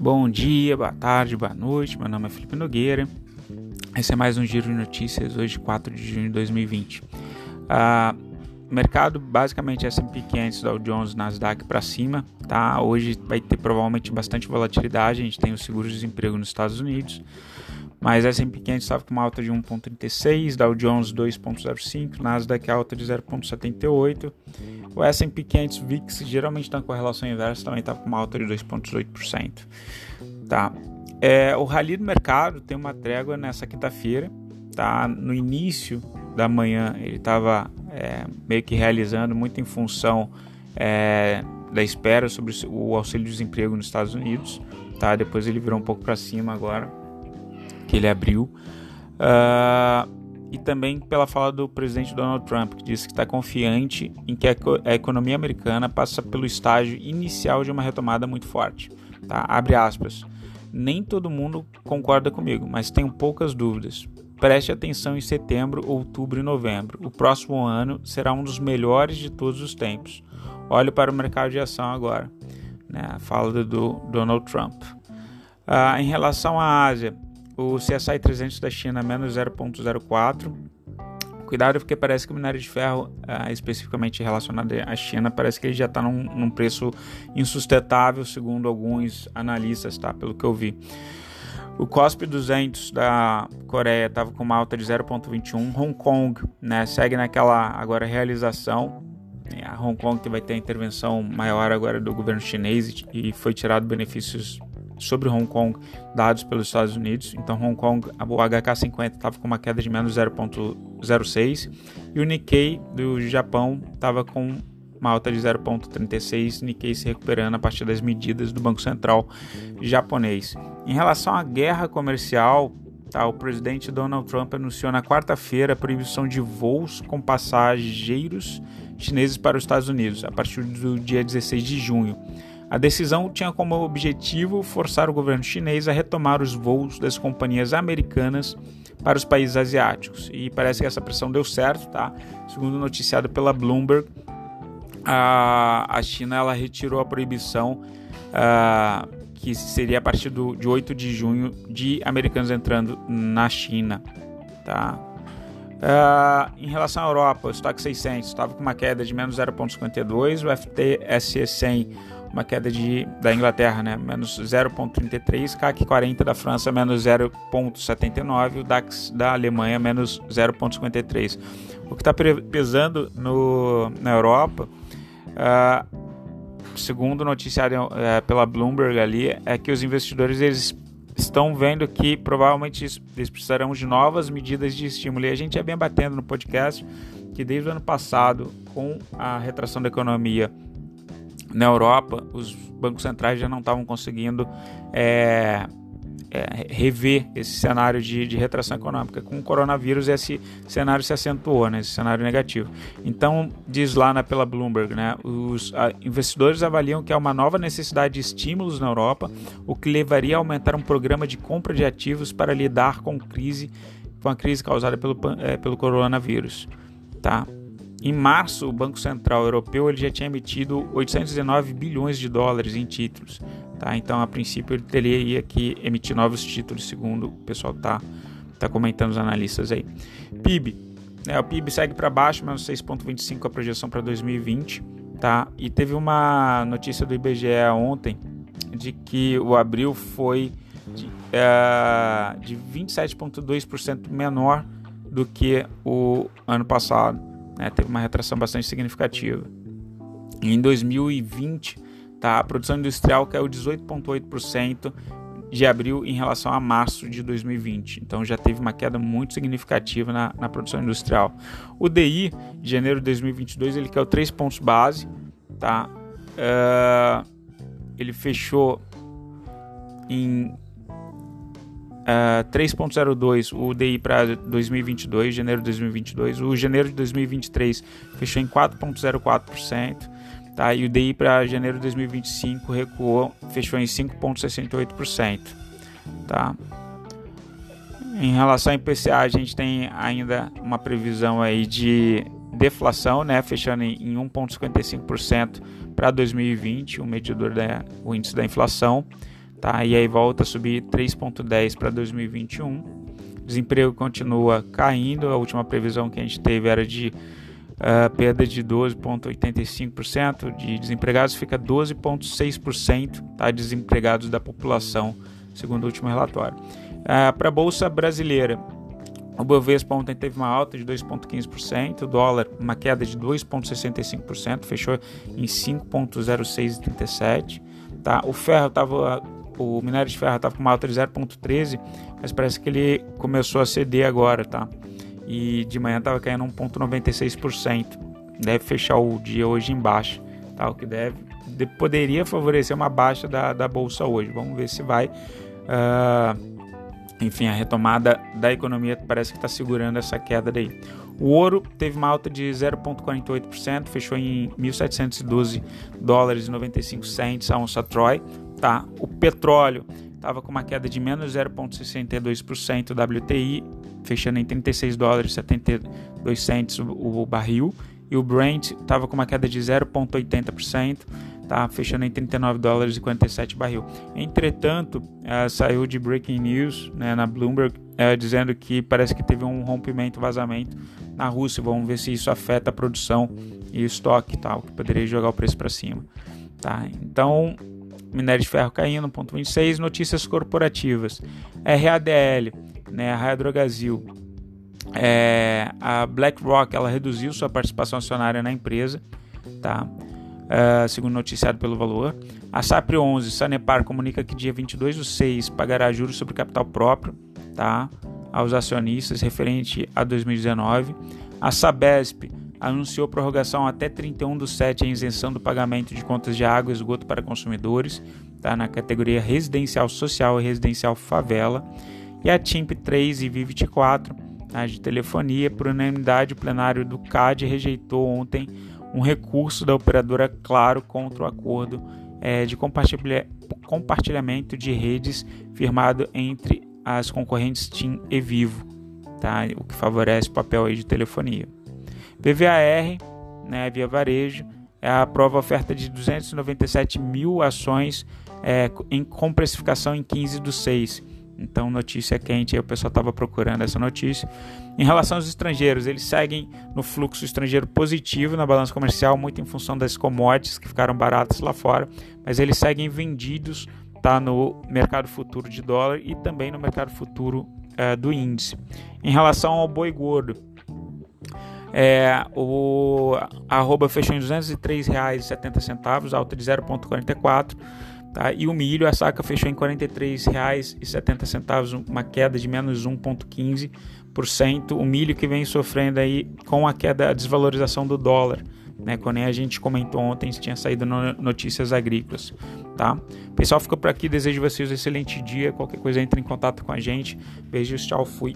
Bom dia, boa tarde, boa noite. Meu nome é Felipe Nogueira. Esse é mais um giro de notícias, hoje 4 de junho de 2020. Uh, mercado basicamente S&P 500, Dow Jones, Nasdaq para cima, tá? Hoje vai ter provavelmente bastante volatilidade. A gente tem o seguro-desemprego nos Estados Unidos mas S&P 500 estava com uma alta de 1.36, Dow Jones 2.05, Nasdaq alta de 0.78. O S&P 500 VIX geralmente está com correlação inversa, também estava com uma alta de 2.8%. Tá. É, o rally do mercado tem uma trégua nessa quinta-feira, tá? No início da manhã ele estava é, meio que realizando muito em função é, da espera sobre o auxílio-desemprego nos Estados Unidos, tá? Depois ele virou um pouco para cima agora que ele abriu. Uh, e também pela fala do presidente Donald Trump, que disse que está confiante em que a economia americana passa pelo estágio inicial de uma retomada muito forte. Tá? Abre aspas. Nem todo mundo concorda comigo, mas tenho poucas dúvidas. Preste atenção em setembro, outubro e novembro. O próximo ano será um dos melhores de todos os tempos. Olhe para o mercado de ação agora. Né? A fala do Donald Trump. Uh, em relação à Ásia, o CSI 300 da China menos 0,04. Cuidado porque parece que o minério de ferro, uh, especificamente relacionado à China, parece que ele já está num, num, preço insustentável, segundo alguns analistas, tá? Pelo que eu vi. O COSP 200 da Coreia estava com uma alta de 0,21. Hong Kong né, segue naquela agora realização. A Hong Kong que vai ter a intervenção maior agora do governo chinês e foi tirado benefícios sobre Hong Kong dados pelos Estados Unidos. Então, Hong Kong, o HK50 estava com uma queda de menos 0,06 e o Nikkei do Japão estava com uma alta de 0,36, Nikkei se recuperando a partir das medidas do Banco Central japonês. Em relação à guerra comercial, tá, o presidente Donald Trump anunciou na quarta-feira a proibição de voos com passageiros chineses para os Estados Unidos a partir do dia 16 de junho. A decisão tinha como objetivo forçar o governo chinês a retomar os voos das companhias americanas para os países asiáticos. E parece que essa pressão deu certo, tá? Segundo noticiado pela Bloomberg, a, a China ela retirou a proibição uh, que seria a partir do, de 8 de junho de americanos entrando na China, tá? Uh, em relação à Europa, o estoque 600 estava com uma queda de menos 0,52, o FTSE 100 uma queda de, da Inglaterra, né, menos 0,33, CAC 40 da França, menos 0,79, o DAX da Alemanha, menos 0,53. O que está pesando no, na Europa, uh, segundo noticiário uh, pela Bloomberg ali, é que os investidores eles estão vendo que provavelmente eles precisarão de novas medidas de estímulo. E a gente é bem batendo no podcast que desde o ano passado, com a retração da economia na Europa, os bancos centrais já não estavam conseguindo é, é, rever esse cenário de, de, retração econômica. Com o coronavírus, esse cenário se acentuou, né, esse cenário negativo. Então, diz lá na, pela Bloomberg, né, os a, investidores avaliam que há uma nova necessidade de estímulos na Europa, o que levaria a aumentar um programa de compra de ativos para lidar com, crise, com a crise causada pelo, é, pelo coronavírus. Tá? Em março, o Banco Central Europeu ele já tinha emitido 819 bilhões de dólares em títulos. Tá? Então, a princípio, ele teria que emitir novos títulos, segundo o pessoal está tá comentando os analistas aí. PIB. Né, o PIB segue para baixo, menos 6,25 a projeção para 2020. Tá? E teve uma notícia do IBGE ontem de que o abril foi de, uh, de 27,2% menor do que o ano passado né, teve uma retração bastante significativa. Em 2020, tá, a produção industrial caiu 18,8% de abril em relação a março de 2020. Então já teve uma queda muito significativa na, na produção industrial. O DI de janeiro de 2022 ele caiu 3 pontos base, tá? Uh, ele fechou em Uh, 3.02 o DI para 2022, janeiro de 2022. O janeiro de 2023 fechou em 4.04%, tá? E o DI para janeiro de 2025 recuou, fechou em 5.68%, tá? Em relação ao IPCA, a gente tem ainda uma previsão aí de deflação, né, fechando em 1.55% para 2020, o medidor da o índice da inflação tá? E aí volta a subir 3,10 para 2021. Desemprego continua caindo. A última previsão que a gente teve era de uh, perda de 12,85%, de desempregados fica 12,6% tá, desempregados da população, segundo o último relatório. Uh, Para a Bolsa Brasileira, o Bovespa ontem teve uma alta de 2,15%, o dólar uma queda de 2,65%, fechou em 5,0637. Tá? O ferro estava o minério de ferro estava com uma alta de 0,13, mas parece que ele começou a ceder agora, tá? e de manhã estava caindo 1,96%. Deve fechar o dia hoje em baixa, tá? o que deve, de, poderia favorecer uma baixa da, da bolsa hoje. Vamos ver se vai. Uh, enfim, a retomada da economia parece que está segurando essa queda daí. O ouro teve uma alta de 0,48%, fechou em 1.712 dólares e 95 cents a onça Troy. Tá? O petróleo estava com uma queda de menos 0,62% WTI, fechando em 36 dólares e 72 cents o, o barril. E o Brent estava com uma queda de 0,80%, tá fechando em 39 dólares e 47 barril. Entretanto, uh, saiu de breaking news né, na Bloomberg uh, dizendo que parece que teve um rompimento, vazamento na Rússia. Vamos ver se isso afeta a produção e estoque, tal, que poderia jogar o preço para cima. Tá? Então, minério de ferro caindo, ponto 26, notícias corporativas. RADL, né, a Raia Drogazil, é, a BlackRock, ela reduziu sua participação acionária na empresa, tá? Uh, segundo noticiado pelo Valor. A SAPRE 11, Sanepar, comunica que dia 22 do 6 pagará juros sobre capital próprio, tá? Aos acionistas referente a 2019. A Sabesp anunciou prorrogação até 31 do 7 em isenção do pagamento de contas de água e esgoto para consumidores, tá, na categoria residencial social e residencial favela. E a TIMP 3 e Vi24, tá, de telefonia, por unanimidade, o plenário do CAD rejeitou ontem um recurso da operadora Claro contra o acordo é, de compartilha compartilhamento de redes firmado entre as concorrentes TIM e Vivo, tá, o que favorece o papel aí de telefonia. PVAR, né, via varejo, é a oferta de 297 mil ações é, em, com precificação em 15 do 6. Então, notícia quente, aí o pessoal estava procurando essa notícia. Em relação aos estrangeiros, eles seguem no fluxo estrangeiro positivo na balança comercial, muito em função das commodities que ficaram baratas lá fora, mas eles seguem vendidos tá, no mercado futuro de dólar e também no mercado futuro é, do índice. Em relação ao boi gordo, é, o arroba fechou em R$ 203,70, alta de 0,44. Tá? E o milho, a saca fechou em R$ 43,70, uma queda de menos 1,15%. O milho que vem sofrendo aí com a queda, a desvalorização do dólar. Né, quando a gente comentou ontem, tinha saído no Notícias Agrícolas, tá? Pessoal, fica por aqui, desejo vocês um excelente dia, qualquer coisa entre em contato com a gente, beijos, tchau, fui.